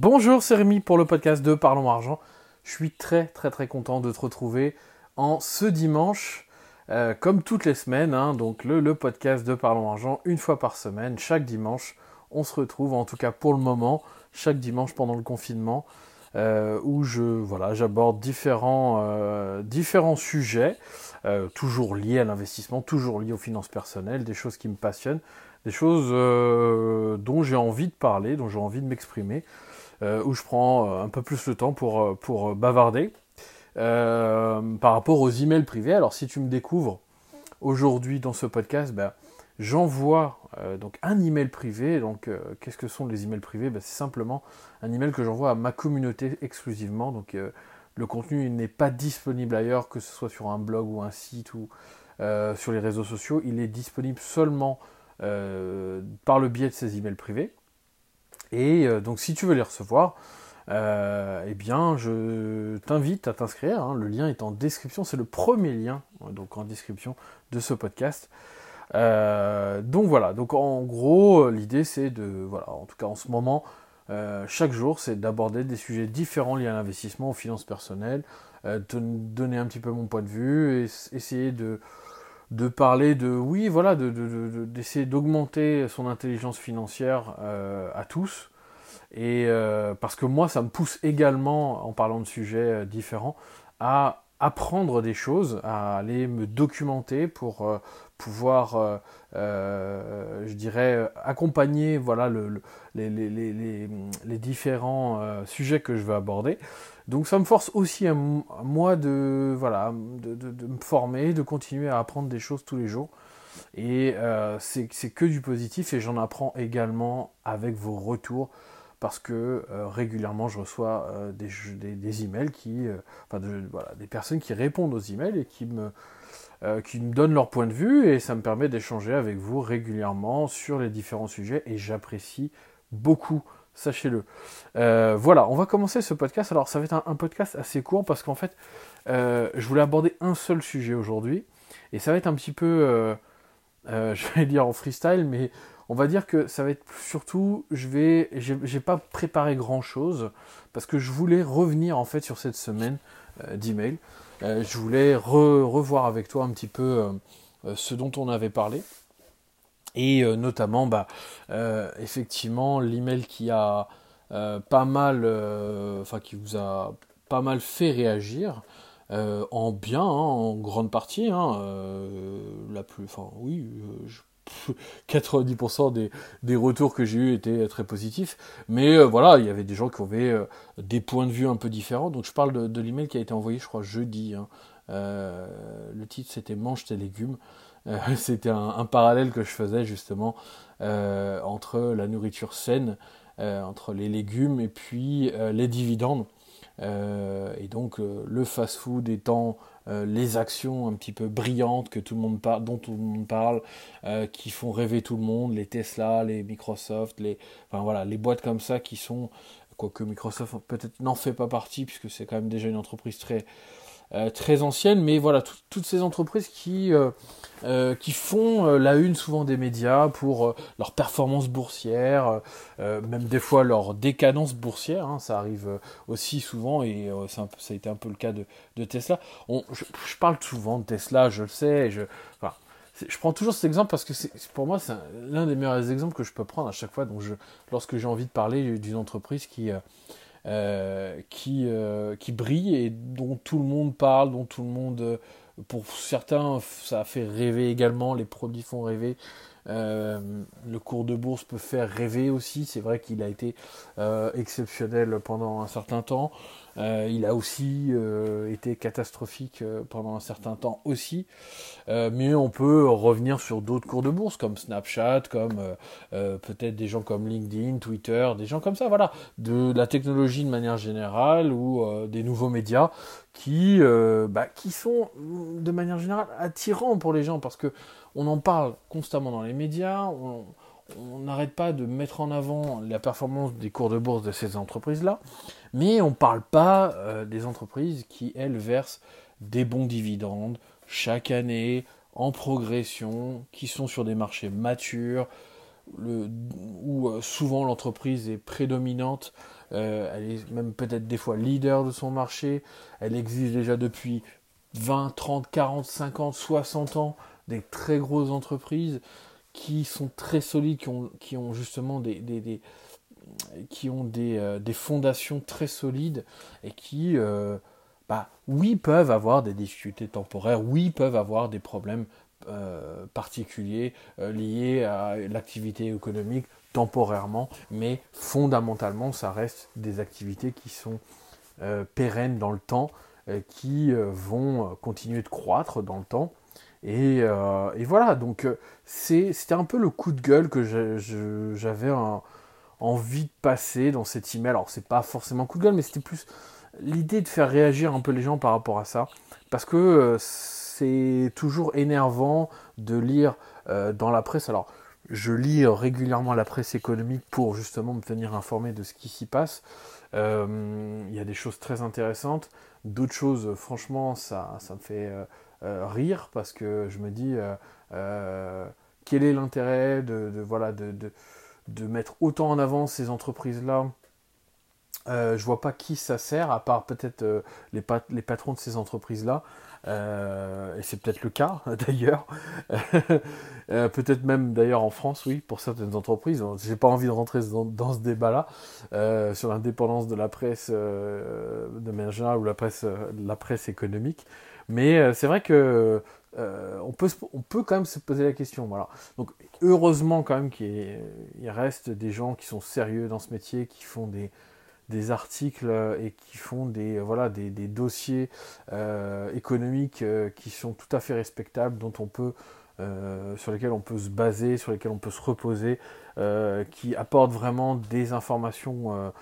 Bonjour, c'est Rémi pour le podcast de Parlons Argent. Je suis très très très content de te retrouver en ce dimanche, euh, comme toutes les semaines, hein, donc le, podcast de Parlons Argent, une fois par semaine, chaque dimanche, on se retrouve, en tout cas pour le moment, chaque dimanche pendant le confinement, euh, où je voilà, j'aborde différents, euh, différents sujets, toujours liés à l'investissement, toujours liés aux finances personnelles, des choses qui me passionnent, des choses dont j'ai envie de parler, dont j'ai envie de m'exprimer. Euh, où je prends euh, un peu plus le temps pour, euh, pour bavarder. par rapport aux emails privés, alors si tu me découvres aujourd'hui dans ce podcast, ben, j'envoie donc un email privé. Donc, qu'est-ce que sont les emails privés? Ben, C'est simplement un email que j'envoie à ma communauté exclusivement. Donc, le contenu n'est pas disponible ailleurs, que ce soit sur un blog ou un site ou sur les réseaux sociaux. Il est disponible seulement par le biais de ces emails privés. Et euh, donc si tu veux les recevoir, euh, eh bien je t'invite à t'inscrire. Hein. Le lien est en description, c'est le premier lien donc en description de ce podcast. Euh, donc voilà, donc en gros l'idée c'est de, voilà, en tout cas en ce moment, chaque jour c'est d'aborder des sujets différents liés à l'investissement, aux finances personnelles, de donner un petit peu mon point de vue, et essayer de, de parler de oui voilà d'essayer de, d'augmenter son intelligence financière euh, à tous. Et euh, parce que moi ça me pousse également en parlant de sujets euh, différents à apprendre des choses à aller me documenter pour pouvoir je dirais accompagner voilà le, les, les, les, les, différents sujets que je veux aborder donc ça me force aussi à, moi de, voilà, de, me former, de continuer à apprendre des choses tous les jours. Et euh, c'est que du positif et j'en apprends également avec vos retours parce que euh, régulièrement je reçois euh, des, emails qui, enfin voilà, des personnes qui répondent aux emails et qui me, qui me donnent leur point de vue et ça me permet d'échanger avec vous régulièrement sur les différents sujets et j'apprécie beaucoup sachez-le. Euh, voilà, on va commencer ce podcast. Alors, ça va être un, podcast assez court parce qu'en fait, euh, je voulais aborder un seul sujet aujourd'hui. Et ça va être un petit peu, euh, je vais dire en freestyle, mais on va dire que ça va être surtout, je vais, j'ai pas préparé grand chose parce que je voulais revenir en fait sur cette semaine d'email. je voulais revoir avec toi un petit peu ce dont on avait parlé. Et euh, notamment, bah, euh, effectivement, l'email qui a euh, pas mal, enfin qui vous a pas mal fait réagir, en bien, hein, en grande partie, hein, la plus, enfin oui, 90% des, des, retours que j'ai eu étaient très positifs. Mais voilà, il y avait des gens qui avaient des points de vue un peu différents. Donc je parle de, l'email qui a été envoyé, je crois, jeudi. Hein. le titre c'était Mange tes légumes. Euh, c'était un, parallèle que je faisais justement euh, entre la nourriture saine, euh, entre les légumes et puis les dividendes. et donc le fast-food étant les actions un petit peu brillantes que tout le monde parle, dont tout le monde parle, qui font rêver tout le monde, les Tesla, les Microsoft, les, enfin voilà, les boîtes comme ça qui sont, quoique Microsoft peut-être n'en fait pas partie puisque c'est quand même déjà une entreprise très euh, très ancienne, mais voilà, toutes ces entreprises qui, euh, euh, qui font la une souvent des médias pour leur performance boursière, même des fois leur décadence boursière, hein, ça arrive aussi souvent, et ça a été un peu le cas de, Tesla. On, je, parle souvent de Tesla, je le sais, je, je prends toujours cet exemple parce que pour moi c'est l'un des meilleurs exemples que je peux prendre à chaque fois donc lorsque j'ai envie de parler d'une entreprise qui, euh, qui, euh, qui brille et dont tout le monde parle, dont tout le monde, euh, pour certains, ça fait rêver également, les produits font rêver. le cours de bourse peut faire rêver aussi, c'est vrai qu'il a été exceptionnel pendant un certain temps. Euh, il a aussi euh, été catastrophique euh, pendant un certain temps aussi. mais on peut revenir sur d'autres cours de bourse comme Snapchat, comme peut-être des gens comme LinkedIn, Twitter, des gens comme ça, voilà, de la technologie de manière générale ou des nouveaux médias qui, bah, qui sont de manière générale attirants pour les gens parce que on en parle constamment dans les médias. On n'arrête pas de mettre en avant la performance des cours de bourse de ces entreprises-là, mais on ne parle pas euh, des entreprises qui, elles, versent des bons dividendes chaque année, en progression, qui sont sur des marchés matures, où souvent l'entreprise est prédominante, elle est même peut-être des fois leader de son marché, elle existe déjà depuis 20, 30, 40, 50, 60 ans, des très grosses entreprises qui sont très solides, qui ont, justement des, qui ont euh, des, fondations très solides et qui, euh, bah, oui, peuvent avoir des difficultés temporaires, oui, peuvent avoir des problèmes euh, particuliers liés à l'activité économique temporairement, mais fondamentalement, ça reste des activités qui sont pérennes dans le temps, qui vont continuer de croître dans le temps euh, et, voilà, donc euh, c'était un peu le coup de gueule que j'avais envie de passer dans cet email. Alors c'est pas forcément coup de gueule, mais c'était plus l'idée de faire réagir un peu les gens par rapport à ça. Parce que euh, c'est toujours énervant de lire dans la presse. Alors je lis régulièrement la presse économique pour justement me tenir informé de ce qui s'y passe. Il y a des choses très intéressantes. D'autres choses, franchement, ça, me fait rire parce que je me dis euh, euh, quel est l'intérêt de, voilà, de, de, mettre autant en avant ces entreprises-là? Je vois pas qui ça sert, à part peut-être les, les, patrons de ces entreprises-là. et c'est peut-être le cas d'ailleurs. peut-être même d'ailleurs en France, oui, pour certaines entreprises. J'ai pas envie de rentrer dans, ce débat-là sur l'indépendance de la presse de manière générale ou la presse, la presse économique. Mais euh, c'est vrai que euh, on, peut, on peut quand même se poser la question. Voilà. Donc heureusement quand même qu'il reste des gens qui sont sérieux dans ce métier, qui font des, des articles et qui font des, voilà, des, des dossiers euh, économiques qui sont tout à fait respectables, dont on peut, sur lesquels on peut se baser, sur lesquels on peut se reposer, qui apportent vraiment des informations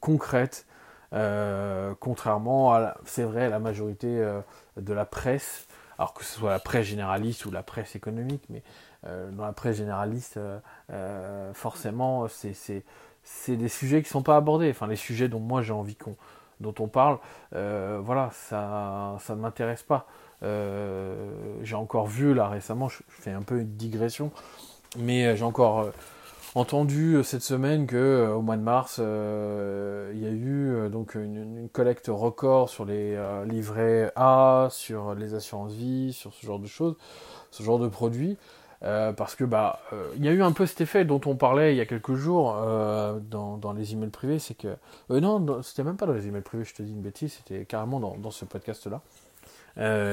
concrètes euh, contrairement à, c'est vrai, la majorité euh, de la presse, alors que ce soit la presse généraliste ou la presse économique, mais euh, dans la presse généraliste, forcément, c'est, des sujets qui ne sont pas abordés. Enfin, les sujets dont moi j'ai envie qu'on, dont on parle, voilà, ça, ça ne m'intéresse pas. j'ai encore vu là récemment, je, je, fais un peu une digression, mais j'ai encore entendu euh, cette semaine que euh, au mois de mars, euh, il y a eu donc une, collecte record sur les livrets A, sur les assurances vie, sur ce genre de choses, ce genre de produits. parce que bah il y a eu un peu cet effet dont on parlait il y a quelques jours dans, dans, les emails privés, c'est que non, c'était même pas dans les emails privés, je te dis une bêtise, c'était carrément dans, dans ce podcast là.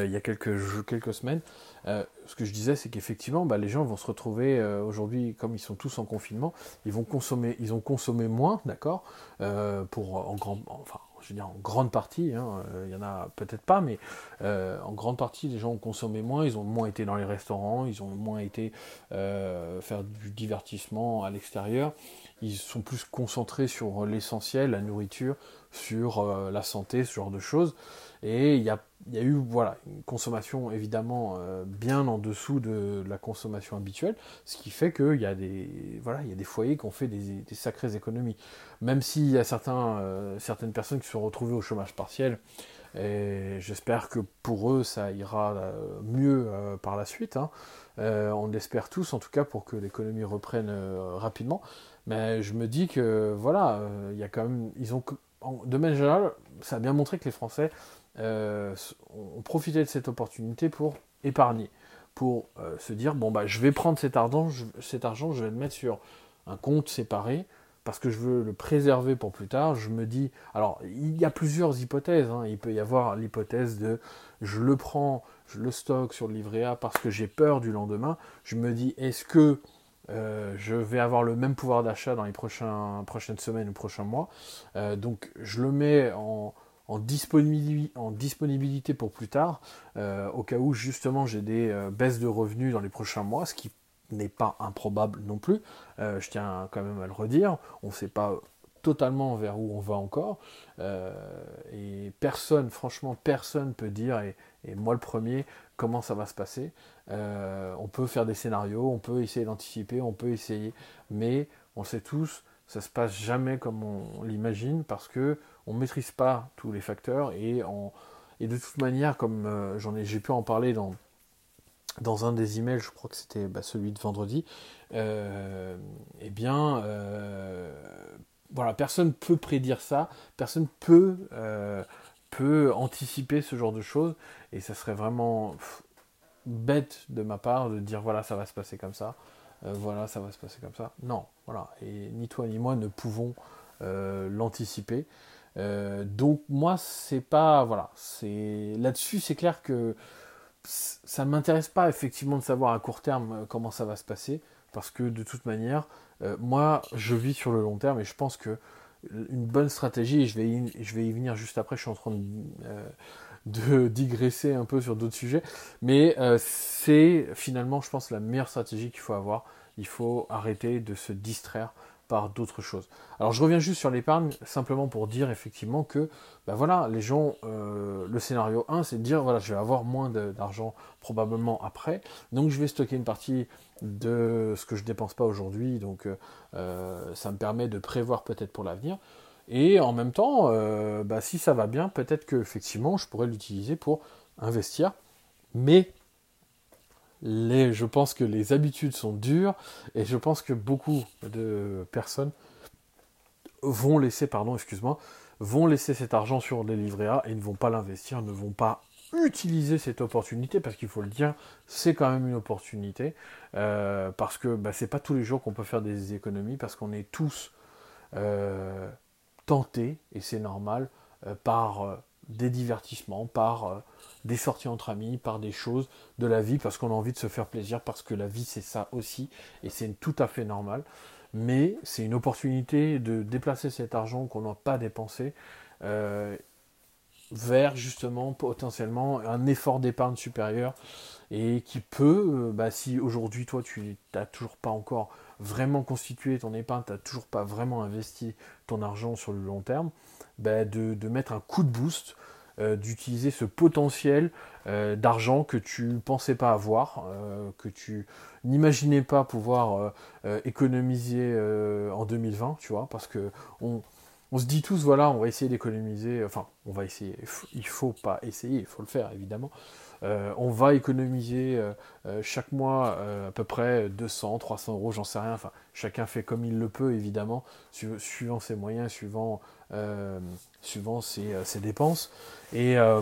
il y a quelques, quelques semaines. Euh, ce que je disais, c'est qu'effectivement, bah, les gens vont se retrouver euh, aujourd'hui, comme ils sont tous en confinement, ils ont consommé moins, d'accord, euh, pour en grand, enfin, je veux dire en grande partie, hein, il y en a peut-être pas, mais en grande partie, les gens ont consommé moins, ils ont moins été dans les restaurants, ils ont moins été faire du divertissement à l'extérieur, ils sont plus concentrés sur l'essentiel, la nourriture, sur la santé, ce genre de choses. Et il y a, eu voilà, une consommation évidemment euh, bien en dessous de la consommation habituelle, ce qui fait qu'il y, a des, voilà, il y a des foyers qui ont fait des, sacrées économies. Même s'il y a certains, euh, certaines personnes qui se sont retrouvées au chômage partiel, j'espère que pour eux ça ira euh, mieux par la suite. Hein. on l'espère tous en tout cas pour que l'économie reprenne rapidement. Mais je me dis que voilà, il y a quand même, ils ont, de manière générale, ça a bien montré que les Français euh, ont profité de cette opportunité pour épargner, pour euh, se dire bon bah je vais prendre cet argent, je, cet argent, je vais le mettre sur un compte séparé parce que je veux le préserver pour plus tard. Je me dis alors il y a plusieurs hypothèses. Hein. Il peut y avoir l'hypothèse de je le prends, je le stocke sur le livret A parce que j'ai peur du lendemain. Je me dis est-ce que euh, je vais avoir le même pouvoir d'achat dans les prochaines semaines ou prochains mois. donc je le mets en, disponibilité, pour plus tard, euh, au cas où justement j'ai des euh, baisses de revenus dans les prochains mois, ce qui n'est pas improbable non plus. Euh, je tiens quand même à le redire, on ne sait pas totalement vers où on va encore, et personne, franchement, personne peut dire, et, moi le premier, comment ça va se passer. on peut faire des scénarios, on peut essayer d'anticiper, on peut essayer, mais on sait tous, ça se passe jamais comme on l'imagine parce que on maîtrise pas tous les facteurs et, et de toute manière, comme euh, j'en ai, j'ai pu en parler dans, dans un des emails, je crois que c'était bah, celui de vendredi, euh, eh bien, euh, voilà, personne peut prédire ça, personne peut, euh, peut anticiper ce genre de choses, et ça serait vraiment bête de ma part de dire voilà, ça va se passer comme ça, voilà, ça va se passer comme ça. Non, voilà, et ni toi ni moi ne pouvons l'anticiper. donc moi, c'est pas, voilà, c'est là-dessus, c'est clair que ça ne m'intéresse pas effectivement de savoir à court terme euh, comment ça va se passer, parce que de toute manière, euh, moi, je vis sur le long terme et je pense que une bonne stratégie, et je vais y, venir juste après, je suis en train de, euh, digresser un peu sur d'autres sujets, mais c'est finalement, je pense, la meilleure stratégie qu'il faut avoir. Il faut arrêter de se distraire d'autres choses. Alors je reviens juste sur l'épargne, simplement pour dire effectivement que, ben voilà, les gens, euh, le scénario 1, c'est de dire, voilà, je vais avoir moins d'argent probablement après, donc je vais stocker une partie de ce que je dépense pas aujourd'hui, donc euh, euh, ça me permet de prévoir peut-être pour l'avenir. Et en même temps, bah, si ça va bien, peut-être que effectivement, je pourrais l'utiliser pour investir. Mais je pense que les habitudes sont dures et je pense que beaucoup de personnes vont laisser, pardon, excuse-moi, vont laisser cet argent sur les livrets A et ne vont pas l'investir, ne vont pas utiliser cette opportunité parce qu'il faut le dire, c'est quand même une opportunité euh, parce que bah, c'est pas tous les jours qu'on peut faire des économies parce qu'on est tous euh, tentés et c'est normal euh, par des divertissements, par des sorties entre amis, par des choses de la vie, parce qu'on a envie de se faire plaisir, parce que la vie c'est ça aussi, et c'est tout à fait normal. Mais c'est une opportunité de déplacer cet argent qu'on n'a pas dépensé euh, vers justement potentiellement un effort d'épargne supérieur et qui peut, euh, bah, si aujourd'hui toi tu n'as toujours pas encore vraiment constitué ton épargne, tu n'as toujours pas vraiment investi ton argent sur le long terme, bah, de, de, mettre un coup de boost euh, d'utiliser ce potentiel euh, d'argent que tu pensais pas avoir, que tu n'imaginais pas pouvoir économiser en 2020, tu vois, parce que on, se dit tous, voilà, on va essayer d'économiser, enfin, on va essayer, il faut pas essayer, il faut le faire évidemment. On va économiser chaque mois à peu près 200, 300 euros, j'en sais rien. Enfin, chacun fait comme il le peut, évidemment, suivant ses moyens, suivant euh, euh, ses, dépenses. Et euh,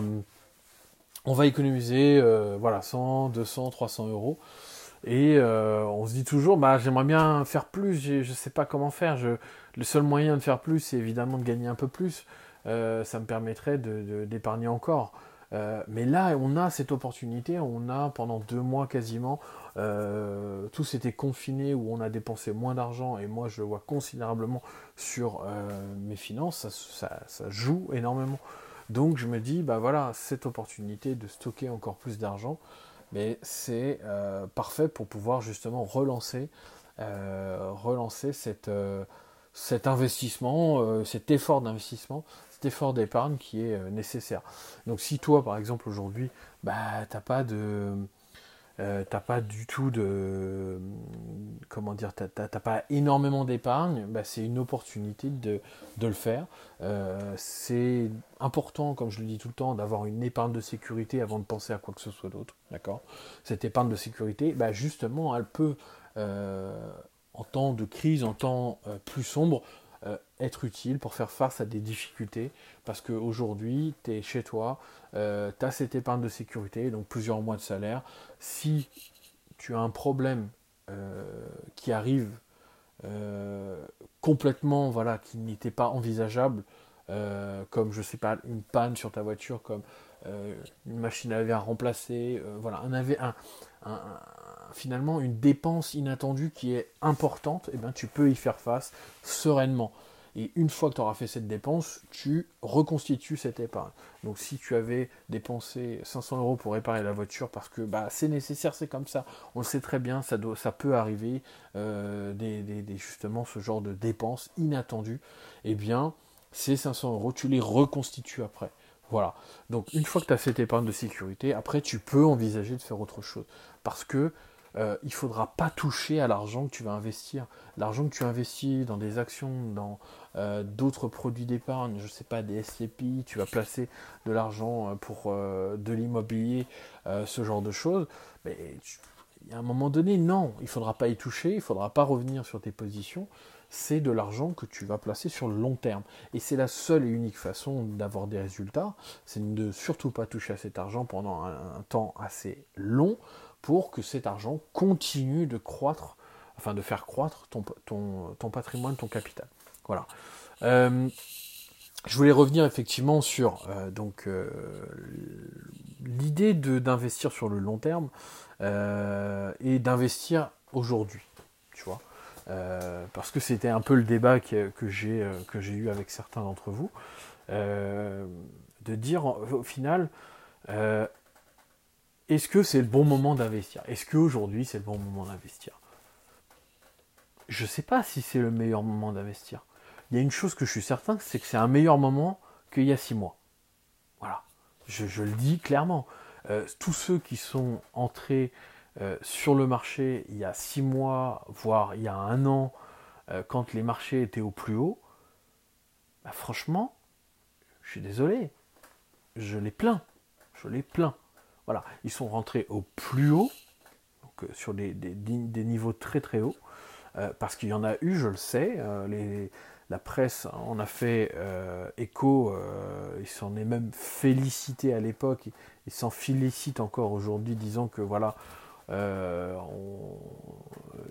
on va économiser voilà, 100, 200, 300 euros. Et on se dit toujours, bah, j'aimerais bien faire plus, je ne sais pas comment faire. Le seul moyen de faire plus, c'est évidemment de gagner un peu plus. ça me permettrait d'épargner encore. Mais là, on a cette opportunité, on a pendant deux mois quasiment, euh, tous étaient confinés où on a dépensé moins d'argent et moi je le vois considérablement sur euh, mes finances, ça, joue énormément. Donc je me dis, bah voilà, cette opportunité de stocker encore plus d'argent, mais c'est euh, parfait pour pouvoir justement relancer, relancer cette, cet investissement, cet effort d'investissement, cet effort d'épargne qui est nécessaire. Donc si toi par exemple aujourd'hui, bah t'as pas de euh, t'as pas du tout de comment dire t'as pas énormément d'épargne bah, c'est une opportunité de, le faire euh, c'est important comme je le dis tout le temps d'avoir une épargne de sécurité avant de penser à quoi que ce soit d'autre d'accord? Cette épargne de sécurité bah, justement elle peut euh, en temps de crise en temps plus sombre euh, être utile pour faire face à des difficultés parce qu'aujourd'hui, tu es chez toi, euh, tu as cette épargne de sécurité, donc plusieurs mois de salaire. Si tu as un problème euh, qui arrive complètement, voilà, qui n'était pas envisageable, comme je sais pas, une panne sur ta voiture, comme une machine à laver à remplacer, voilà, un, un, un, finalement une dépense inattendue qui est importante, eh bien tu peux y faire face sereinement. Et une fois que tu auras fait cette dépense, tu reconstitues cette épargne. Donc si tu avais dépensé 500 euros pour réparer la voiture parce que bah, c'est nécessaire, c'est comme ça, on le sait très bien, ça, ça peut arriver, euh, des, justement ce genre de dépenses inattendues, eh bien ces 500 euros, tu les reconstitues après. Voilà. Donc une fois que tu as cette épargne de sécurité, après tu peux envisager de faire autre chose. Parce que euh, il ne faudra pas toucher à l'argent que tu vas investir. L'argent que tu investis dans des actions, dans euh, d'autres produits d'épargne, je ne sais pas, des SCPI, tu vas placer de l'argent pour de l'immobilier, ce genre de choses. Mais à un moment donné, non, il ne faudra pas y toucher, il ne faudra pas revenir sur tes positions c'est de l'argent que tu vas placer sur le long terme. Et c'est la seule et unique façon d'avoir des résultats, c'est de surtout pas toucher à cet argent pendant un, temps assez long pour que cet argent continue de croître, enfin de faire croître ton, patrimoine, ton capital. Voilà. Euh, je voulais revenir effectivement sur euh, donc euh, l'idée d'investir sur le long terme et d'investir aujourd'hui. Tu vois. Parce que c'était un peu le débat que, j'ai que j'ai eu avec certains d'entre vous, de dire au final, est-ce que c'est le bon moment d'investir? Est-ce qu'aujourd'hui c'est le bon moment d'investir? Je ne sais pas si c'est le meilleur moment d'investir. Il y a une chose que je suis certain, c'est que c'est un meilleur moment qu'il y a six mois. Voilà, je, le dis clairement. tous ceux qui sont entrés euh, sur le marché il y a six mois, voire il y a un an, euh, quand les marchés étaient au plus haut, bah, franchement, je suis désolé, je les plains, je les plains. Ils sont rentrés au plus haut, euh, sur des, niveaux très très hauts, parce qu'il y en a eu, je le sais, la presse en a fait écho, il s'en est même félicité à l'époque, il s'en félicite encore aujourd'hui, disant que voilà, euh,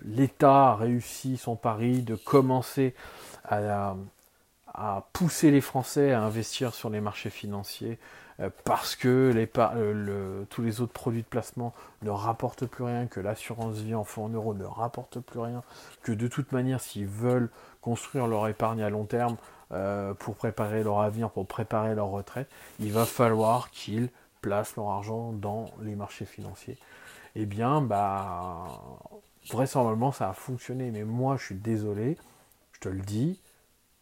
L'État a réussi son pari de commencer à, pousser les Français à investir sur les marchés financiers euh, parce que tous les autres produits de placement ne rapportent plus rien, que l'assurance vie en fonds en euros ne rapporte plus rien, que de toute manière, s'ils veulent construire leur épargne à long terme euh, pour préparer leur avenir, pour préparer leur retraite, il va falloir qu'ils placent leur argent dans les marchés financiers eh bien, bah, vraisemblablement, ça a fonctionné. Mais moi, je suis désolé, je te le dis,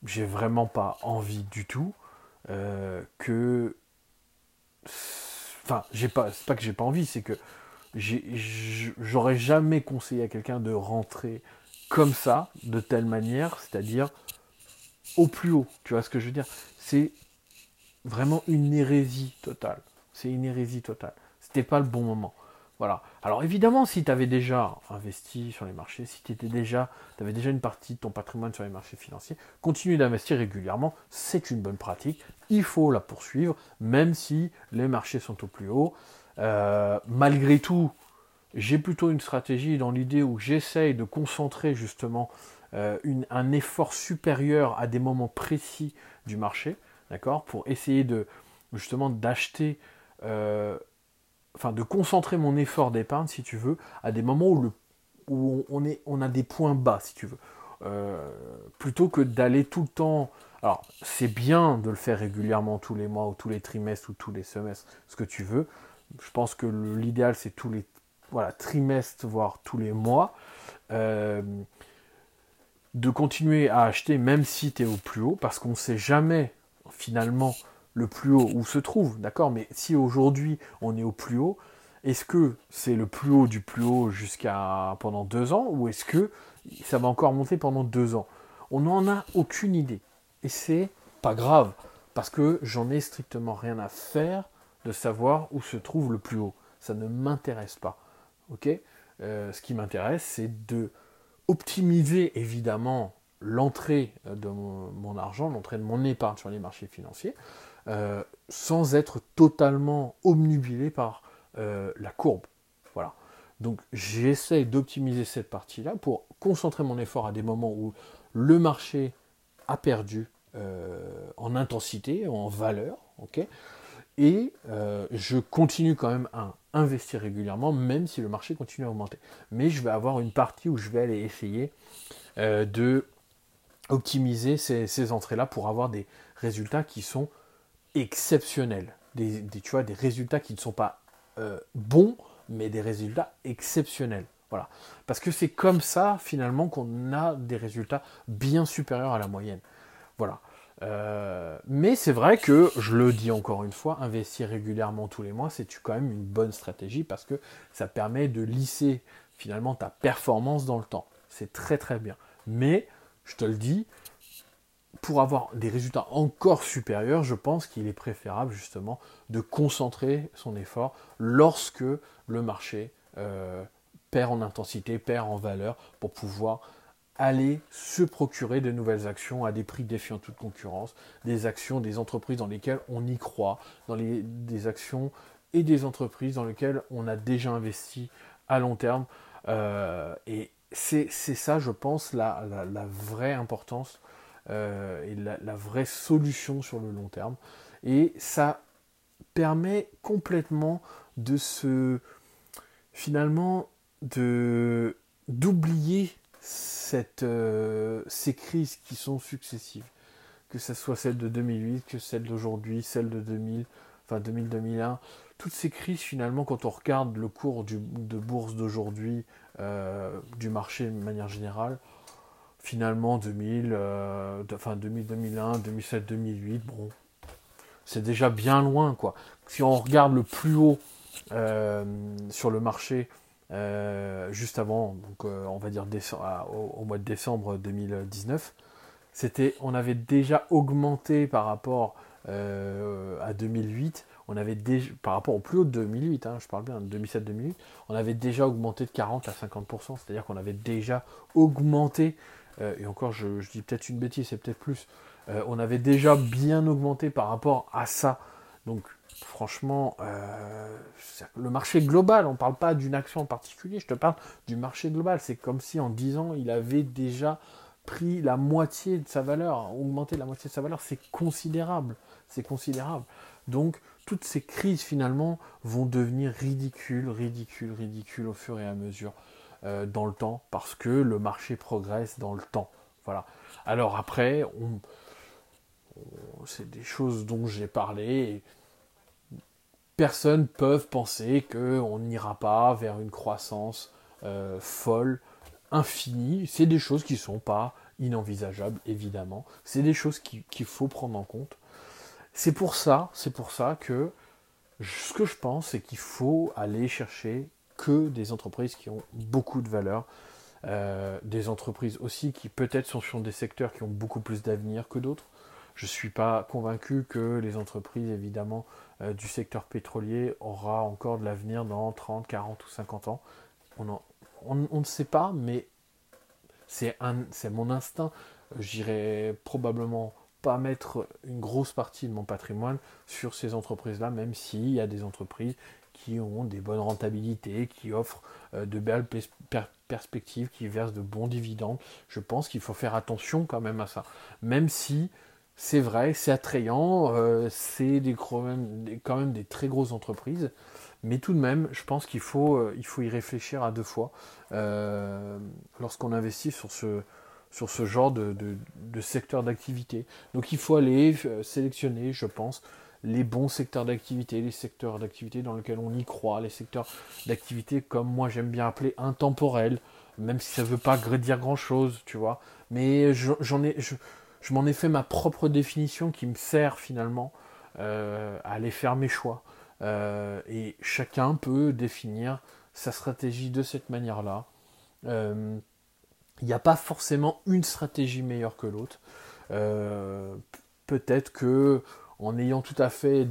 j'ai vraiment pas envie du tout euh, que. Enfin, j'ai pas, c'est pas que j'ai pas envie, c'est que j'aurais jamais conseillé à quelqu'un de rentrer comme ça, de telle manière, c'est-à-dire au plus haut. Tu vois ce que je veux dire? C'est vraiment une hérésie totale. C'est une hérésie totale. C'était pas le bon moment. Voilà. Alors évidemment, si tu avais déjà investi sur les marchés, si tu déjà, avais déjà une partie de ton patrimoine sur les marchés financiers, continue d'investir régulièrement, c'est une bonne pratique. Il faut la poursuivre, même si les marchés sont au plus haut. Euh, malgré tout, j'ai plutôt une stratégie dans l'idée où j'essaye de concentrer justement euh, un effort supérieur à des moments précis du marché, d'accord, pour essayer de justement d'acheter euh, enfin de concentrer mon effort d'épargne, si tu veux, à des moments où, on a des points bas, si tu veux. Euh, plutôt que d'aller tout le temps. Alors, c'est bien de le faire régulièrement tous les mois ou tous les trimestres ou tous les semestres, ce que tu veux. Je pense que l'idéal, c'est tous les voilà, trimestres, voire tous les mois. Euh, de continuer à acheter même si tu es au plus haut, parce qu'on ne sait jamais finalement le plus haut où se trouve, d'accord Mais si aujourd'hui on est au plus haut, est-ce que c'est le plus haut du plus haut jusqu'à pendant deux ans ou est-ce que ça va encore monter pendant deux ans? On n'en a aucune idée. Et c'est pas grave, parce que j'en ai strictement rien à faire de savoir où se trouve le plus haut. Ça ne m'intéresse pas. Ok? Euh, Ce qui m'intéresse, c'est de optimiser évidemment l'entrée de mon argent, l'entrée de mon épargne sur les marchés financiers, euh, sans être totalement omnubilé par euh, la courbe. Voilà. Donc j'essaie d'optimiser cette partie-là pour concentrer mon effort à des moments où le marché a perdu euh, en intensité, en valeur, ok? Et je continue quand même à investir régulièrement, même si le marché continue à augmenter. Mais je vais avoir une partie où je vais aller essayer de optimiser ces entrées-là pour avoir des résultats qui sont exceptionnels. Des, résultats qui ne sont pas euh, bons, mais des résultats exceptionnels. Voilà. Parce que c'est comme ça, finalement, qu'on a des résultats bien supérieurs à la moyenne. Voilà. Euh, mais c'est vrai que, je le dis encore une fois, investir régulièrement tous les mois, c'est quand même une bonne stratégie parce que ça permet de lisser finalement ta performance dans le temps. C'est très très bien. Mais, je te le dis, pour avoir des résultats encore supérieurs, je pense qu'il est préférable justement de concentrer son effort lorsque le marché euh, perd en intensité, perd en valeur, pour pouvoir aller se procurer de nouvelles actions à des prix défiant toute concurrence, des actions des entreprises dans lesquelles on y croit, dans les, des actions et des entreprises dans lesquelles on a déjà investi à long terme. Euh, et c'est ça, je pense, la, la, vraie importance et la, vraie solution sur le long terme. Et ça permet complètement de se finalement de d'oublier cette, euh, ces crises qui sont successives, que ce soit celle de 2008, que celle d'aujourd'hui, celle de 2000, enfin 2000-2001, toutes ces crises finalement, quand on regarde le cours de bourse d'aujourd'hui, euh, du marché de manière générale, finalement 2000, euh, enfin 2000, 2001, 2007, 2008, bon, c'est déjà bien loin quoi. Si on regarde le plus haut sur le marché euh, juste avant, donc euh, on va dire au, mois de décembre 2019, c'était, on avait déjà augmenté par rapport euh, à 2008, on avait déjà, par rapport au plus haut de 2008, hein, je parle bien de 2007-2008, on avait déjà augmenté de 40 à 50%, c'est-à-dire qu'on avait déjà augmenté, et encore je, dis peut-être une bêtise, c'est peut-être plus, on avait déjà bien augmenté par rapport à ça. Donc franchement, euh, le marché global, on ne parle pas d'une action en particulier, je te parle du marché global. C'est comme si en 10 ans, il avait déjà pris la moitié de sa valeur, augmenté la moitié de sa valeur. C'est considérable. C'est considérable. Donc, toutes ces crises, finalement, vont devenir ridicules, ridicules, ridicules au fur et à mesure euh, dans le temps, parce que le marché progresse dans le temps. Voilà. Alors après, c'est des choses dont j'ai parlé personnes peuvent penser qu'on n'ira pas vers une croissance euh, folle, infinie. C'est des choses qui ne sont pas inenvisageables, évidemment. C'est des choses qu'il faut prendre en compte. C'est pour ça, c'est pour ça que ce que je pense, c'est qu'il faut aller chercher que des entreprises qui ont beaucoup de valeur, euh, des entreprises aussi qui peut-être sont sur des secteurs qui ont beaucoup plus d'avenir que d'autres. Je ne suis pas convaincu que les entreprises, évidemment, euh, du secteur pétrolier aura encore de l'avenir dans 30, 40 ou 50 ans. On, on, ne sait pas, mais c'est mon instinct. J'irai probablement pas mettre une grosse partie de mon patrimoine sur ces entreprises-là, même s'il y a des entreprises qui ont des bonnes rentabilités, qui offrent euh, de belles perspectives, qui versent de bons dividendes. Je pense qu'il faut faire attention quand même à ça. Même si c'est vrai, c'est attrayant, euh, c'est quand même des très grosses entreprises, mais tout de même, je pense qu'il faut, euh, faut y réfléchir à deux fois lorsqu'on investit sur ce, sur ce genre de, secteur d'activité. Donc il faut aller sélectionner, je pense, les bons secteurs d'activité, les secteurs d'activité dans lesquels on y croit, les secteurs d'activité comme moi j'aime bien appeler intemporels, même si ça ne veut pas dire grand-chose, tu vois. Mais j'en ai... Je, m'en ai fait ma propre définition qui me sert finalement euh, à aller faire mes choix. Euh, et chacun peut définir sa stratégie de cette manière-là. Euh, il n'y a pas forcément une stratégie meilleure que l'autre. Peut-être que en ayant tout à fait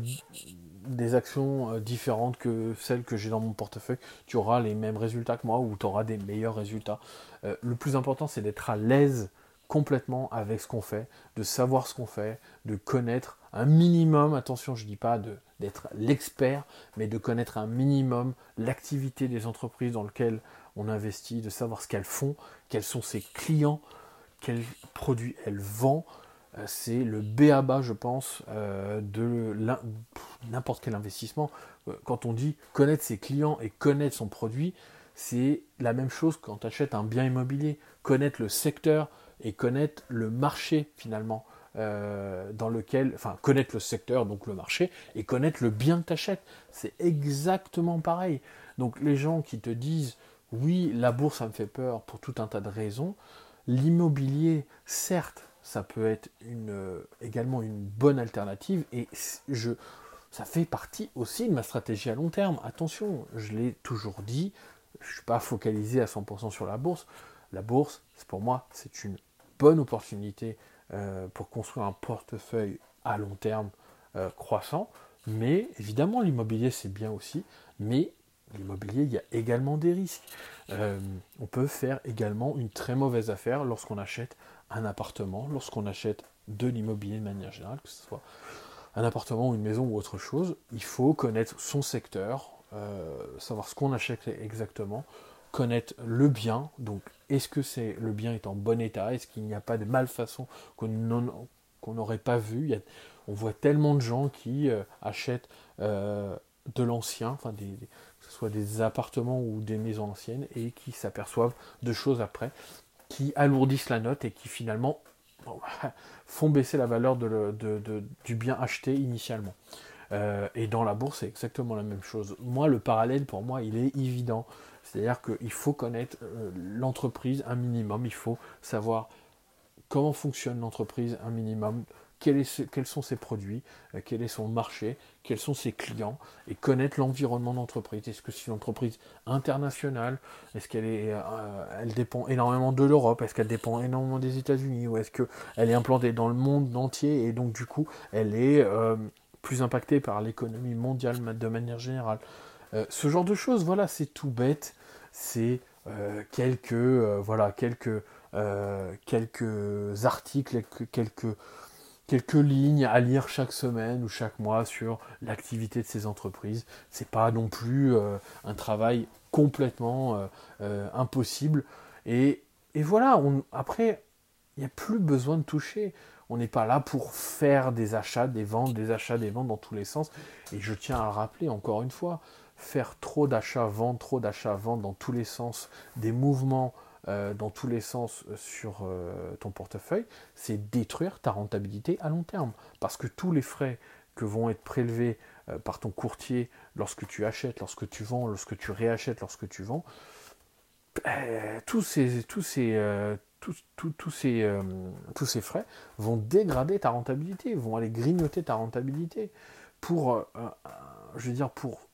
des actions différentes que celles que j'ai dans mon portefeuille, tu auras les mêmes résultats que moi ou tu auras des meilleurs résultats. le plus important, c'est d'être à l'aise complètement avec ce qu'on fait, de savoir ce qu'on fait, de connaître un minimum, attention je ne dis pas d'être l'expert, mais de connaître un minimum l'activité des entreprises dans lesquelles on investit, de savoir ce qu'elles font, quels sont ses clients, quels produits elles vendent. Euh, c'est le B.A.B.A. je pense, euh, de n'importe quel investissement. Euh, quand on dit connaître ses clients et connaître son produit, c'est la même chose quand tu achètes un bien immobilier. Connaître le secteur, et connaître le marché finalement dans lequel, enfin connaître le secteur, donc le marché, et connaître le bien que tu achètes. C'est exactement pareil. Donc les gens qui te disent oui, la bourse ça me fait peur pour tout un tas de raisons, l'immobilier, certes, ça peut être une, euh, également une bonne alternative, et je, ça fait partie aussi de ma stratégie à long terme. Attention, je l'ai toujours dit, je ne suis pas focalisé à 100% sur la bourse. La bourse, pour moi, c'est une bonne opportunité euh, pour construire un portefeuille à long terme euh, croissant. Mais évidemment, l'immobilier, c'est bien aussi. Mais l'immobilier, il y a également des risques. On peut faire également une très mauvaise affaire lorsqu'on achète un appartement, lorsqu'on achète de l'immobilier de manière générale, que ce soit un appartement ou une maison ou autre chose. Il faut connaître son secteur, savoir ce qu'on achète exactement, connaître le bien, donc est-ce que c'est le bien est en bon état, est-ce qu'il n'y a pas de malfaçon qu'on n'aurait pas vu? on voit tellement de gens qui euh, achètent euh, de l'ancien, que ce soit des appartements ou des maisons anciennes, et qui s'aperçoivent de choses après, qui alourdissent la note et qui finalement font baisser la valeur du bien acheté initialement. Euh, et dans la bourse, c'est exactement la même chose. Moi, le parallèle, pour moi, il est évident. C'est-à-dire qu'il faut connaître euh, l'entreprise un minimum, il faut savoir comment fonctionne l'entreprise un minimum, quels sont ses produits, euh, quel est son marché, quels sont ses clients, et connaître l'environnement d'entreprise. Est-ce que c'est une entreprise internationale? Est-ce qu'elle est, elle dépend énormément de l'Europe? Est-ce qu'elle dépend énormément des États-Unis? Ou est-ce qu'elle est implantée dans le monde entier et donc du coup elle est plus impacté par l'économie mondiale de manière générale? Euh, ce genre de choses, voilà, c'est tout bête. C'est euh, quelques, euh, voilà, quelques, quelques articles, quelques, quelques lignes à lire chaque semaine ou chaque mois sur l'activité de ces entreprises. C'est pas non plus un travail complètement impossible. Et, et voilà, on, après, il n'y a plus besoin de toucher. On n'est pas là pour faire des achats, des ventes, des achats, des ventes dans tous les sens. Et je tiens à le rappeler encore une fois, faire trop d'achats, ventes, trop d'achats, ventes dans tous les sens, des mouvements euh, dans tous les sens euh, sur euh, ton portefeuille, c'est détruire ta rentabilité à long terme. Parce que tous les frais que vont être prélevés par ton courtier lorsque tu achètes, lorsque tu vends, lorsque tu réachètes, lorsque tu vends, tous ces, frais vont dégrader ta rentabilité, vont aller grignoter ta rentabilité. Pour, je veux pour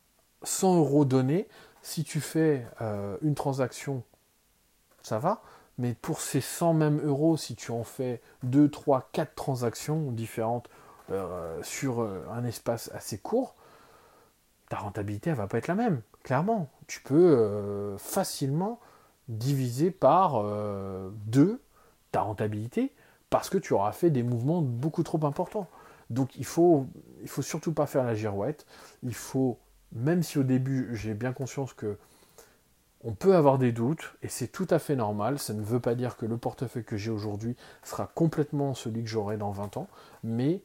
100 euros donnés, si tu fais une transaction, ça va, mais pour ces 100 mêmes euros, si tu en fais 2, 3, 4 transactions différentes sur un espace assez court, ta rentabilité, elle va pas être la même, clairement. Tu peux facilement divisé par 2 euh, ta rentabilité parce que tu auras fait des mouvements beaucoup trop importants. Donc il faut, il faut surtout pas faire la girouette. Il faut, même si au début j'ai bien conscience que on peut avoir des doutes et c'est tout à fait normal. Ça ne veut pas dire que le portefeuille que j'ai aujourd'hui sera complètement celui que j'aurai dans 20 ans, mais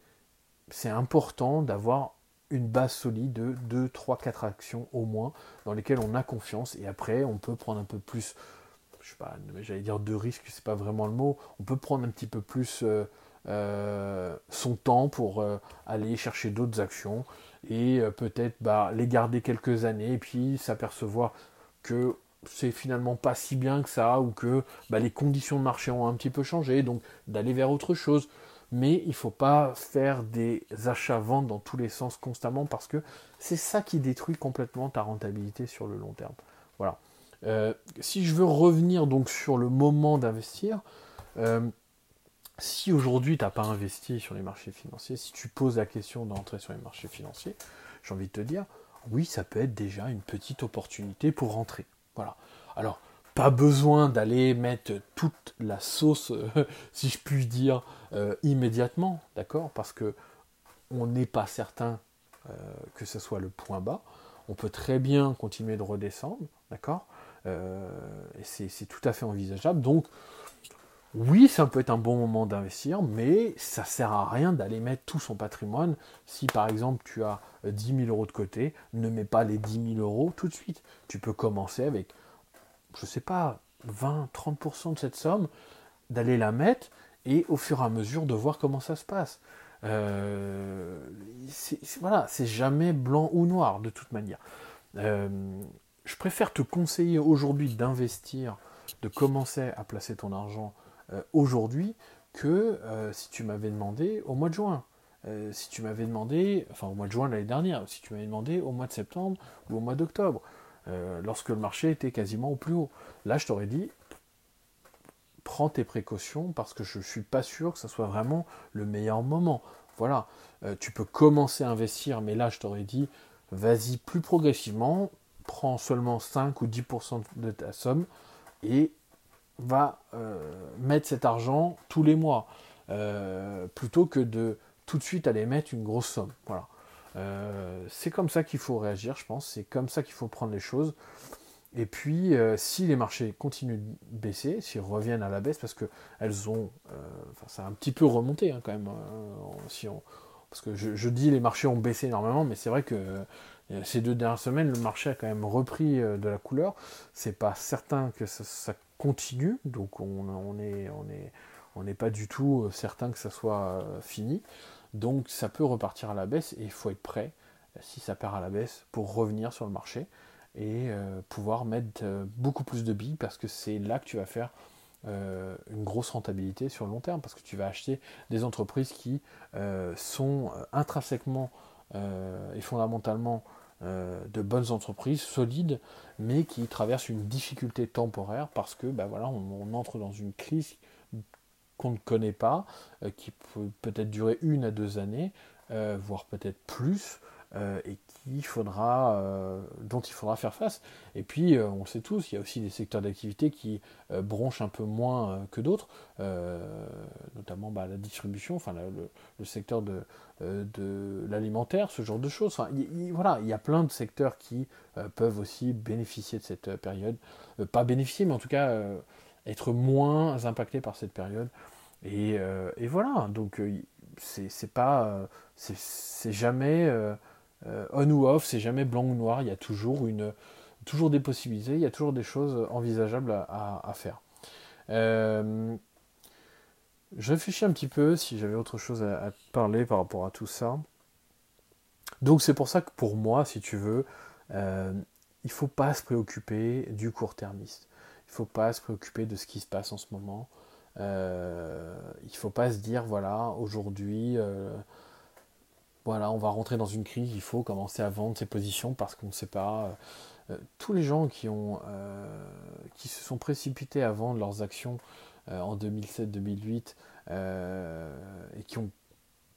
c'est important d'avoir une base solide de 2, 3, 4 actions au moins dans lesquelles on a confiance et après on peut prendre un peu plus, je sais pas, j'allais dire de risque, c'est pas vraiment le mot, on peut prendre un petit peu plus euh, euh, son temps pour euh, aller chercher d'autres actions et peut-être bah, les garder quelques années et puis s'apercevoir que c'est finalement pas si bien que ça ou que bah, les conditions de marché ont un petit peu changé donc d'aller vers autre chose mais il ne faut pas faire des achats-ventes dans tous les sens constamment parce que c'est ça qui détruit complètement ta rentabilité sur le long terme. Voilà. Euh, si je veux revenir donc sur le moment d'investir, euh, si aujourd'hui tu n'as pas investi sur les marchés financiers, si tu poses la question d'entrer sur les marchés financiers, j'ai envie de te dire, oui, ça peut être déjà une petite opportunité pour rentrer. Alors, pas besoin d'aller mettre toute la sauce, euh, si je puis dire, euh, immédiatement, d'accord? Parce que on n'est pas certain euh, que ce soit le point bas. On peut très bien continuer de redescendre, d'accord? Et c'est tout à fait envisageable. Donc, oui, ça peut être un bon moment d'investir, mais ça sert à rien d'aller mettre tout son patrimoine. Si par exemple tu as 10 000 euros de côté, ne mets pas les 10 000 euros tout de suite. Tu peux commencer avec je sais pas, 20-30% de cette somme, d'aller la mettre et au fur et à mesure de voir comment ça se passe. Euh, voilà, c'est jamais blanc ou noir de toute manière. Euh, je préfère te conseiller aujourd'hui d'investir, de commencer à placer ton argent euh, aujourd'hui que si tu m'avais demandé au mois de juin. si tu m'avais demandé, enfin au mois de juin l'année dernière, si tu m'avais demandé au mois de septembre ou au mois d'octobre. lorsque le marché était quasiment au plus haut. Là, je t'aurais dit, prends tes précautions parce que je ne suis pas sûr que ce soit vraiment le meilleur moment. Voilà, tu peux commencer à investir, mais là, je t'aurais dit, vas-y plus progressivement, prends seulement 5 ou 10% de ta somme et va mettre cet argent tous les mois. Euh, plutôt que de tout de suite aller mettre une grosse somme. Voilà. Euh, c'est comme ça qu'il faut réagir, je pense. C'est comme ça qu'il faut prendre les choses. Et puis, euh, si les marchés continuent de baisser, s'ils reviennent à la baisse, parce qu'elles ont, enfin, ça a un petit peu remonté hein, quand même. parce que je, dis les marchés ont baissé énormément, mais c'est vrai que ces deux dernières semaines, le marché a quand même repris de la couleur. C'est pas certain que ça, continue, donc on, on est, on est, n'est pas du tout euh, certain que ça soit euh, fini. Donc ça peut repartir à la baisse et il faut être prêt, euh, si ça perd à la baisse, pour revenir sur le marché et pouvoir mettre beaucoup plus de billes parce que c'est là que tu vas faire une grosse rentabilité sur le long terme parce que tu vas acheter des entreprises qui sont intrinsèquement et fondamentalement de bonnes entreprises solides mais qui traversent une difficulté temporaire parce que ben voilà, on entre dans une crise qu'on ne connaît pas, euh, qui peut peut-être durer une à deux années, euh, voire peut-être plus, euh, et qu'il faudra, dont il faudra faire face. Et puis, on le sait tous, il y a aussi des secteurs d'activité qui bronchent un peu moins que d'autres, notamment bah, la distribution, enfin le, secteur de, l'alimentaire, ce genre de choses. Enfin, voilà, il y a plein de secteurs qui peuvent aussi bénéficier de cette période. pas bénéficier, mais en tout cas être moins impacté par cette période. Et, euh, voilà, donc euh, c'est pas, euh, c'est jamais on ou off, c'est jamais blanc ou noir, il y a toujours, une, toujours des possibilités, il y a toujours des choses envisageables à, faire. je réfléchis un petit peu si j'avais autre chose à, parler par rapport à tout ça. Donc c'est pour ça que pour moi, si tu veux, il ne faut pas se préoccuper du court-termiste. Il ne faut pas se préoccuper de ce qui se passe en ce moment. Euh, il ne faut pas se dire, voilà, aujourd'hui, euh, voilà, on va rentrer dans une crise, il faut commencer à vendre ses positions parce qu'on ne sait pas. Euh, tous les gens qui, ont, qui se sont précipités à vendre leurs actions en 2007-2008 et qui ont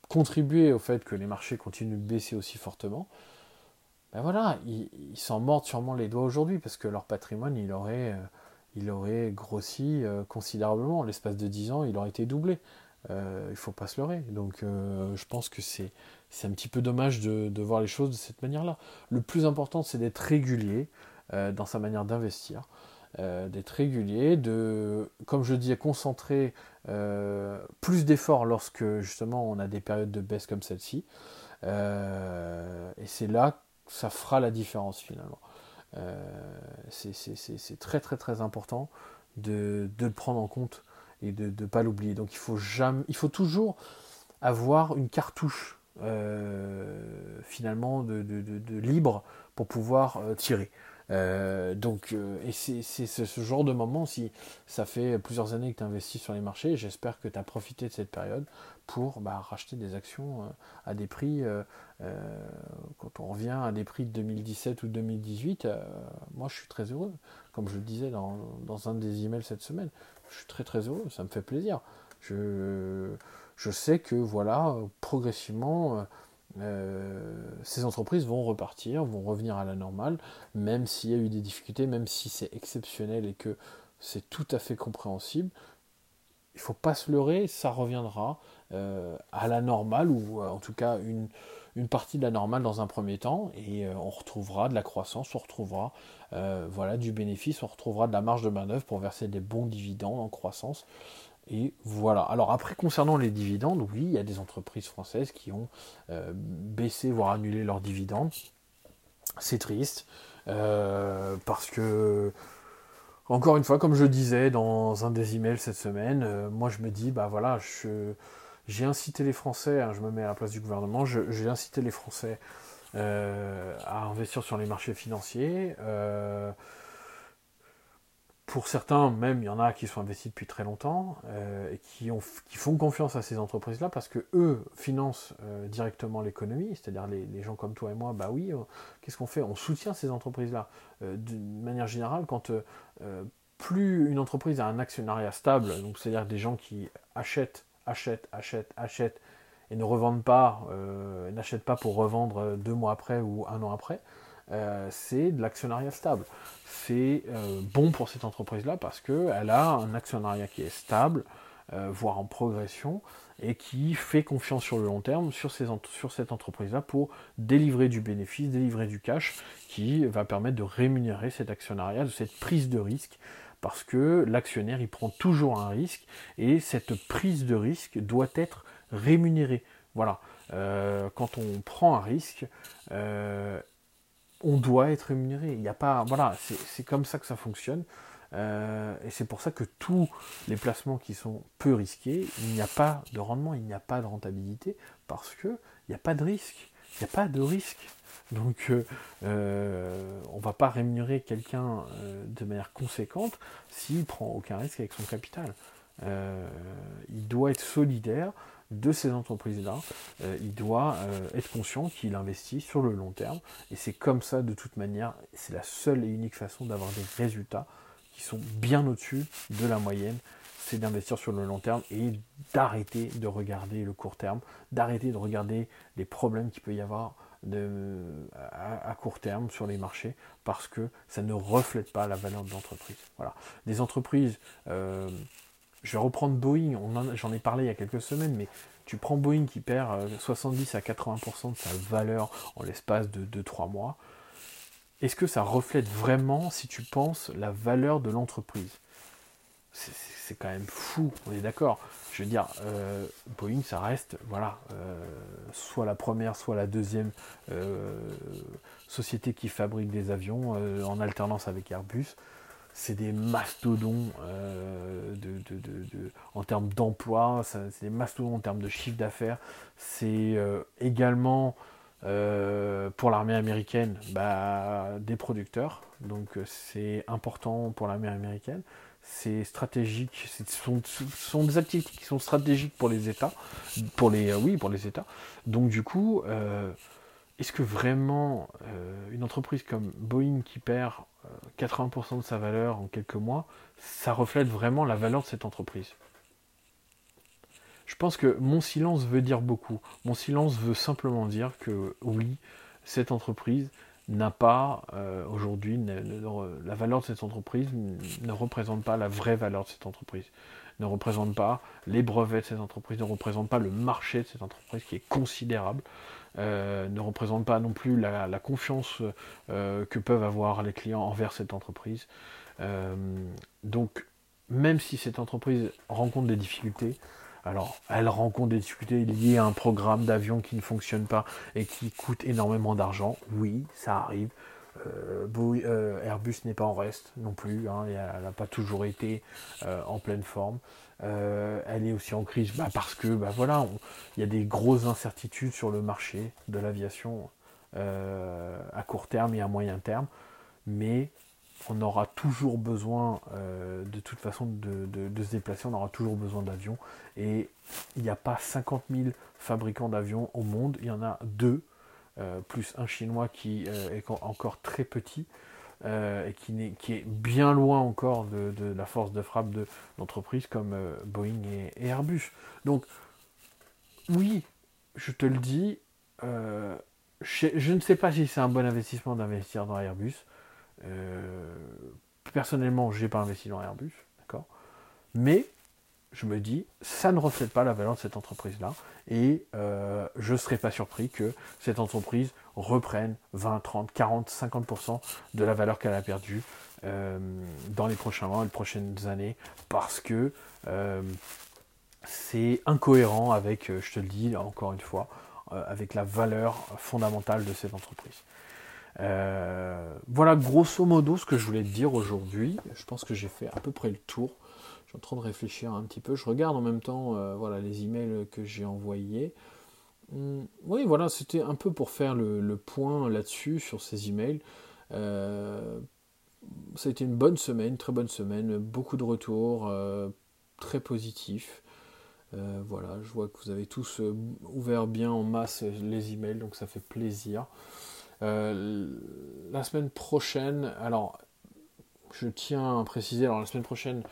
contribué au fait que les marchés continuent de baisser aussi fortement, ben voilà, ils s'en mordent sûrement les doigts aujourd'hui parce que leur patrimoine, il aurait il aurait grossi euh, considérablement. L'espace de 10 ans, il aurait été doublé. Euh, il ne faut pas se leurrer. Donc euh, je pense que c'est, c'est un petit peu dommage de, voir les choses de cette manière-là. Le plus important, c'est d'être régulier dans sa manière d'investir. d'être régulier, de, comme je dis, concentrer plus d'efforts lorsque justement on a des périodes de baisse comme celle-ci. et c'est là que ça fera la différence finalement. Euh, c'est très très très important de, le prendre en compte et de ne pas l'oublier. Donc il faut, jamais, il faut toujours avoir une cartouche euh, finalement de, libre pour pouvoir euh, tirer. Euh, donc, euh, et c'est ce genre de moment, si ça fait plusieurs années que tu investis sur les marchés, j'espère que tu as profité de cette période pour bah, racheter des actions euh, à des prix, quand on revient à des prix de 2017 ou 2018, moi je suis très heureux. Comme je le disais dans, dans, un des emails cette semaine, je suis très très heureux, ça me fait plaisir. Je, je sais que voilà, progressivement, euh, ces entreprises vont repartir, vont revenir à la normale, même s'il y a eu des difficultés, même si c'est exceptionnel et que c'est tout à fait compréhensible. Il ne faut pas se leurrer, ça reviendra euh, à la normale, ou euh, en tout cas une, partie de la normale dans un premier temps, et on retrouvera de la croissance, on retrouvera du bénéfice, on retrouvera de la marge de manœuvre pour verser des bons dividendes en croissance. Et voilà. Alors après, concernant les dividendes, oui, il y a des entreprises françaises qui ont euh, baissé, voire annulé leurs dividendes. C'est triste. Euh, parce que, encore une fois, comme je disais dans un des emails cette semaine, euh, moi je me dis, bah voilà, j'ai incité les Français, hein, je me mets à la place du gouvernement, j'ai incité les Français à investir sur les marchés financiers pour certains, même, il y en a qui sont investis depuis très longtemps et qui, ont, qui, font confiance à ces entreprises-là parce que eux financent directement l'économie, c'est-à-dire les, gens comme toi et moi, bah oui, qu'est-ce qu'on fait? On soutient ces entreprises-là. D'une manière générale, quand plus une entreprise a un actionnariat stable, donc c'est-à-dire des gens qui achètent, achètent, achètent, achètent et ne revendent pas, euh, n'achètent pas pour revendre deux mois après ou un an après, euh, c'est de l'actionnariat stable. C'est euh, bon pour cette entreprise-là parce qu'elle a un actionnariat qui est stable, voire en progression, et qui fait confiance sur le long terme sur, cette entreprise-là pour délivrer du bénéfice, délivrer du cash, qui va permettre de rémunérer cet actionnariat, de cette prise de risque parce que l'actionnaire il prend toujours un risque et cette prise de risque doit être rémunérée. Voilà. Euh, quand on prend un risque, euh, on doit être rémunéré. Il n'y a pas, voilà, c'est comme ça que ça fonctionne. Euh, et c'est pour ça que tous les placements qui sont peu risqués, il n'y a pas de rendement, il n'y a pas de rentabilité, parce qu'il n'y a pas de risque. Il n'y a pas de risque. Donc euh, euh, on ne va pas rémunérer quelqu'un de manière conséquente s'il prend aucun risque avec son capital. il doit être solidaire de ces entreprises-là. il doit être conscient qu'il investit sur le long terme. Et c'est comme ça, de toute manière, c'est la seule et unique façon d'avoir des résultats qui sont bien au-dessus de la moyenne c'est d'investir sur le long terme et d'arrêter de regarder le court terme, d'arrêter de regarder les problèmes qu'il peut y avoir à, court terme sur les marchés parce que ça ne reflète pas la valeur de l'entreprise. Voilà. Des entreprises, euh, je vais reprendre Boeing, j'en ai parlé il y a quelques semaines, mais tu prends Boeing qui perd 70 euh, à 80% de sa valeur en l'espace de 2-3 mois. Est-ce que ça reflète vraiment, si tu penses, la valeur de l'entreprise? C'est quand même fou, on est d'accord. Je veux dire, euh, Boeing, ça reste, voilà, euh, soit la première, soit la deuxième société qui fabrique des avions en alternance avec Airbus. C'est des mastodons en termes d'emploi, c'est des mastodons en termes de chiffre d'affaires. C'est également pour l'armée américaine bah, des producteurs, donc c'est important pour l'armée américaine c'est stratégique, ce sont, sont, des activités qui sont stratégiques pour les États, pour les, euh, oui, pour les États. Donc du coup, euh, est-ce que vraiment euh, une entreprise comme Boeing qui perd 80% de sa valeur en quelques mois, ça reflète vraiment la valeur de cette entreprise Je pense que mon silence veut dire beaucoup. Mon silence veut simplement dire que oui, cette entreprise, n'a pas euh, aujourd'hui, la valeur de cette entreprise ne représente pas la vraie valeur de cette entreprise, ne représente pas les brevets de cette entreprise, ne représente pas le marché de cette entreprise qui est considérable, euh, ne représente pas non plus la, confiance euh, que peuvent avoir les clients envers cette entreprise. donc, même si cette entreprise rencontre des difficultés, alors, elle rencontre des difficultés liées à un programme d'avion qui ne fonctionne pas et qui coûte énormément d'argent. Oui, ça arrive. Euh, euh, Airbus n'est pas en reste non plus. Hein, elle n'a pas toujours été euh, en pleine forme. Elle est aussi en crise bah, parce que bah, voilà, il y a des grosses incertitudes sur le marché de l'aviation à court terme et à moyen terme. Mais on aura toujours besoin, euh, de toute façon, de, se déplacer, on aura toujours besoin d'avions. Et il n'y a pas 50 000 fabricants d'avions au monde, il y en a deux, euh, plus un chinois qui euh, est encore très petit. Et qui, est, qui est bien loin encore de, la force de frappe de l'entreprise comme Boeing et, Airbus. Donc, oui, je te le dis, je, ne sais pas si c'est un bon investissement d'investir dans Airbus. Euh, personnellement, j'ai pas investi dans Airbus, d'accord? Mais je me dis, ça ne reflète pas la valeur de cette entreprise-là, et euh, je ne serais pas surpris que cette entreprise reprenne 20, 30, 40, 50% de la valeur qu'elle a perdue euh, dans les prochains mois, les prochaines années, parce que c'est incohérent avec, je te le dis encore une fois, avec la valeur fondamentale de cette entreprise. Euh, voilà grosso modo ce que je voulais te dire aujourd'hui. Je pense que j'ai fait à peu près le tour. Suis en train de réfléchir un petit peu. Je regarde en même temps euh, voilà, les emails que j'ai envoyés. Hum, oui, voilà, c'était un peu pour faire le, point là-dessus, sur ces emails. Euh, ça a été une bonne semaine, très bonne semaine, beaucoup de retours, euh, très positifs. Voilà, je vois que vous avez tous ouvert bien en masse les emails, donc ça fait plaisir. la semaine prochaine, alors je tiens à préciser, alors la semaine prochaine,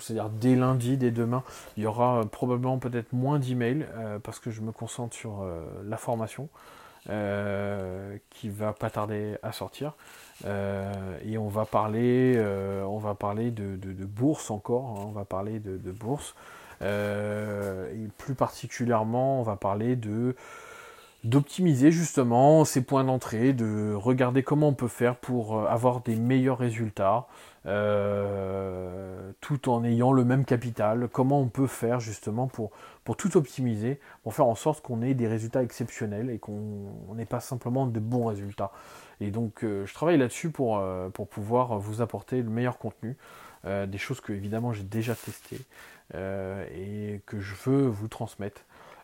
c'est-à-dire dès lundi, dès demain, il y aura probablement peut-être moins d'emails parce que je me concentre sur la formation. Euh, qui va pas tarder à sortir. Euh, et on va parler, euh, on va parler de, bourse encore, hein. on va parler de, bourse. et plus particulièrement, on va parler de d'optimiser justement ces points d'entrée, de regarder comment on peut faire pour avoir des meilleurs résultats, euh, tout en ayant le même capital. Comment on peut faire justement pour, tout optimiser, pour faire en sorte qu'on ait des résultats exceptionnels et qu'on n'ait pas simplement de bons résultats. Et donc euh, je travaille là-dessus pour, euh, pour pouvoir vous apporter le meilleur contenu, des choses que évidemment j'ai déjà testées et que je veux vous transmettre.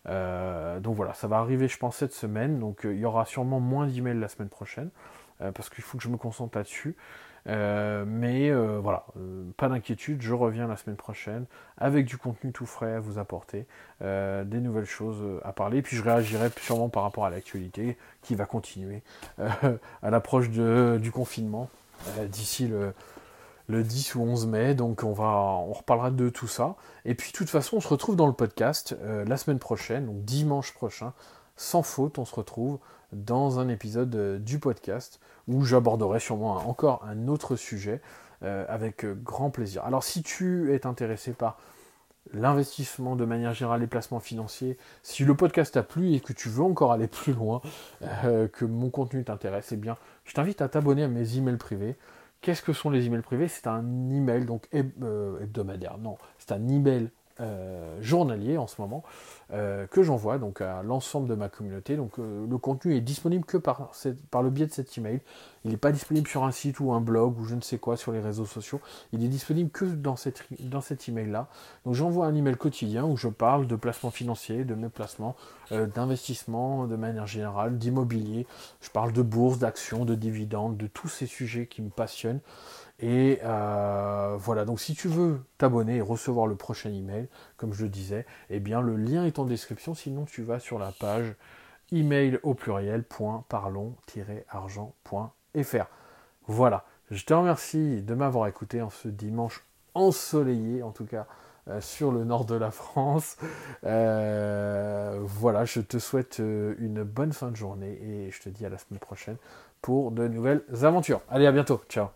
Donc voilà, ça va arriver je pense cette semaine, donc il y aura sûrement moins d'emails la semaine prochaine, parce qu'il faut que je me concentre là-dessus. Euh, mais euh, voilà, euh, pas d'inquiétude, je reviens la semaine prochaine avec du contenu tout frais à vous apporter, des nouvelles choses à parler, puis je réagirai sûrement par rapport à l'actualité qui va continuer à l'approche du confinement d'ici le, le 10 ou 11 mai, donc on, va, on reparlera de tout ça. Et puis de toute façon, on se retrouve dans le podcast la semaine prochaine, donc dimanche prochain, sans faute, on se retrouve dans un épisode du podcast où j'aborderai sûrement encore un autre sujet euh, avec euh, grand plaisir. Alors si tu es intéressé par l'investissement de manière générale, les placements financiers, si le podcast t'a plu et que tu veux encore aller plus loin, euh, que mon contenu t'intéresse, eh bien je t'invite à t'abonner à mes emails privés. Qu'est-ce que sont les emails privés? C'est un email donc hebdomadaire. Non, c'est un email euh, journalier en ce moment euh, que j'envoie donc à l'ensemble de ma communauté. Donc euh, le contenu est disponible que par, par le biais de cet email. Il n'est pas disponible sur un site ou un blog ou je ne sais quoi sur les réseaux sociaux. Il est disponible que dans, cette, dans cet email là. Donc j'envoie un email quotidien où je parle de placement financier, de mes placements, d'investissement de manière générale, d'immobilier. Je parle de bourse, d'actions, de dividendes, de tous ces sujets qui me passionnent. Et euh, voilà, donc si tu veux t'abonner et recevoir le prochain email, comme je le disais, eh bien le lien est en description, sinon tu vas sur la page email au pluriel.parlons-argent.fr. Voilà, je te remercie de m'avoir écouté en ce dimanche ensoleillé, en tout cas euh, sur le nord de la France. Euh, voilà, je te souhaite une bonne fin de journée et je te dis à la semaine prochaine pour de nouvelles aventures. Allez, à bientôt, ciao